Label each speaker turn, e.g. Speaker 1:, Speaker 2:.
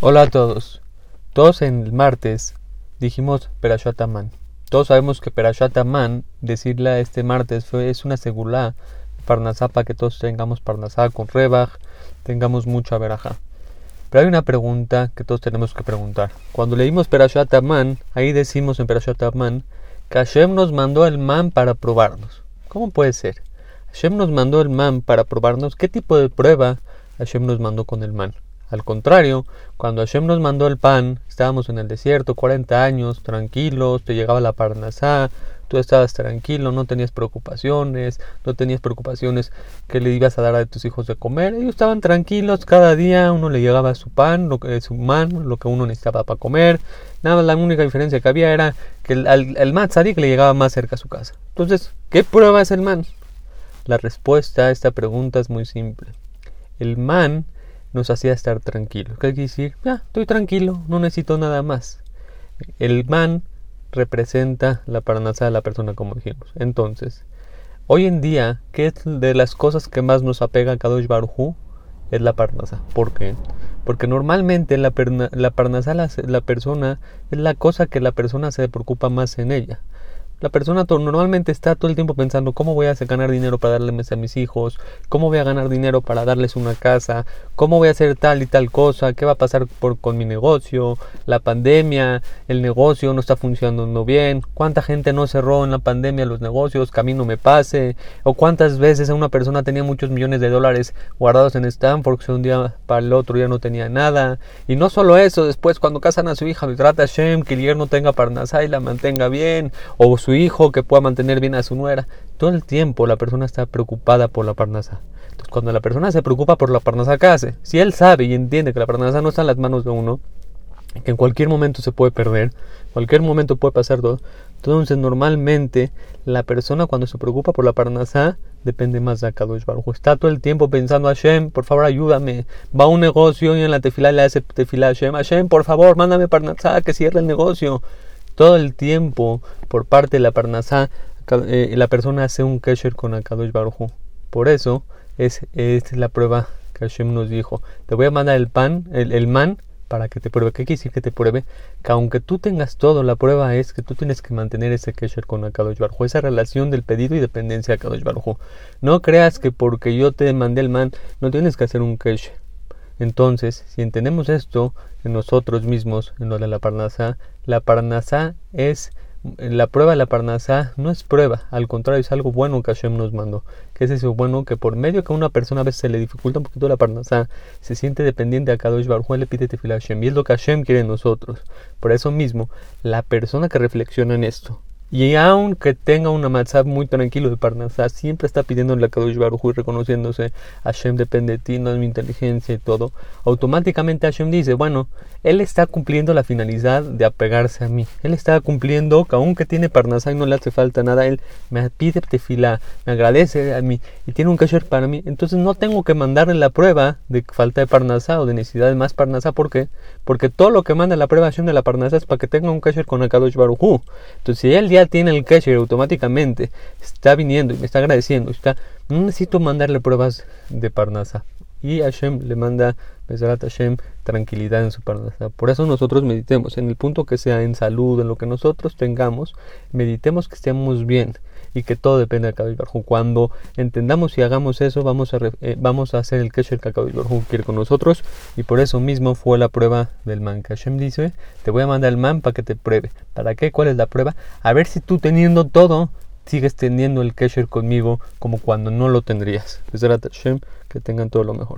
Speaker 1: Hola a todos. Todos en el martes dijimos Perashat Aman. Todos sabemos que Perashat Aman, decirla este martes, fue, es una segula Parnasá para que todos tengamos Parnasá con Rebach, tengamos mucha veraja. Pero hay una pregunta que todos tenemos que preguntar. Cuando leímos Perashat Aman, ahí decimos en Perashat Aman que Hashem nos mandó el man para probarnos. ¿Cómo puede ser? Hashem nos mandó el man para probarnos. ¿Qué tipo de prueba Hashem nos mandó con el man? Al contrario, cuando Hashem nos mandó el pan, estábamos en el desierto 40 años, tranquilos, te llegaba la parnasá, tú estabas tranquilo, no tenías preocupaciones, no tenías preocupaciones que le ibas a dar a tus hijos de comer, ellos estaban tranquilos, cada día uno le llegaba su pan, lo que, su man, lo que uno necesitaba para comer, nada, la única diferencia que había era que el, el, el man le llegaba más cerca a su casa. Entonces, ¿qué prueba es el man? La respuesta a esta pregunta es muy simple. El man nos hacía estar tranquilos. ¿Qué quiere decir? Ya, estoy tranquilo, no necesito nada más. El man representa la parnasa de la persona, como dijimos. Entonces, hoy en día, ¿qué es de las cosas que más nos apega a Kadosh Baruj Es la parnasa. ¿Por qué? Porque normalmente la, la parnasa, la, la persona, es la cosa que la persona se preocupa más en ella. La persona normalmente está todo el tiempo pensando cómo voy a ganar dinero para darles a mis hijos, cómo voy a ganar dinero para darles una casa, cómo voy a hacer tal y tal cosa, qué va a pasar por, con mi negocio, la pandemia, el negocio no está funcionando bien, cuánta gente no cerró en la pandemia los negocios, que a mí no me pase, o cuántas veces una persona tenía muchos millones de dólares guardados en Stanford, que un día para el otro ya no tenía nada. Y no solo eso, después cuando casan a su hija, trata Shem que el no tenga parnasá y la mantenga bien, o su hijo, que pueda mantener bien a su nuera. Todo el tiempo la persona está preocupada por la parnasa. Cuando la persona se preocupa por la parnasa, ¿qué hace? Si él sabe y entiende que la parnasa no está en las manos de uno, que en cualquier momento se puede perder, cualquier momento puede pasar todo. Entonces, normalmente, la persona cuando se preocupa por la parnasá depende más de Akadosh Baruj. Está todo el tiempo pensando, Hashem, por favor, ayúdame. Va a un negocio y en la tefila le hace tefila a Hashem, Hashem, por favor, mándame parnasá que cierre el negocio todo el tiempo por parte de la Parnasá, eh, la persona hace un kesher con Akadosh Baruj Por eso es, es, la prueba que Hashem nos dijo. Te voy a mandar el pan, el, el man, para que te pruebe. ¿Qué quiere decir que te pruebe? Que aunque tú tengas todo, la prueba es que tú tienes que mantener ese kesher con Akadosh Baruj esa relación del pedido y dependencia de Akadosh Baruj No creas que porque yo te mandé el man, no tienes que hacer un kesher. Entonces, si entendemos esto en nosotros mismos, en lo de la Parnasá, la Parnasá es la prueba de la Parnasá no es prueba, al contrario, es algo bueno que Hashem nos mandó. Que es eso bueno que por medio que a una persona a veces se le dificulta un poquito la Parnasá, se siente dependiente a Kadosh Baruj le pide tefila Hashem. Y es lo que Hashem quiere en nosotros. Por eso mismo, la persona que reflexiona en esto, y aunque tenga una matzab muy tranquilo de Parnasá, siempre está pidiendo la Kadosh Baruj y reconociéndose, Hashem depende de ti, no es mi inteligencia y todo. Automáticamente Hashem dice, bueno, él está cumpliendo la finalidad de apegarse a mí. Él está cumpliendo que aunque tiene Parnasá y no le hace falta nada, él me pide tefilá, me agradece a mí y tiene un kasher para mí. Entonces no tengo que mandarle la prueba de falta de Parnasá o de necesidad de más Parnasá. ¿Por qué? Porque todo lo que manda la prueba Hashem de la Parnasá es para que tenga un kasher con la Kadosh Baruj Entonces si él tiene el cache automáticamente, está viniendo y me está agradeciendo, está, no necesito mandarle pruebas de Parnasa. Y Hashem le manda, Besarat Hashem, tranquilidad en su Parnasa. Por eso nosotros meditemos, en el punto que sea en salud, en lo que nosotros tengamos, meditemos que estemos bien y que todo depende de Kadosh Baruj Cuando entendamos y hagamos eso, vamos a, eh, vamos a hacer el Kesher que Kadosh Baruj quiere con nosotros. Y por eso mismo fue la prueba del man. Que Hashem dice: Te voy a mandar el man para que te pruebe. ¿Para qué? ¿Cuál es la prueba? A ver si tú teniendo todo, sigues teniendo el Kesher conmigo como cuando no lo tendrías. Que tengan todo lo mejor.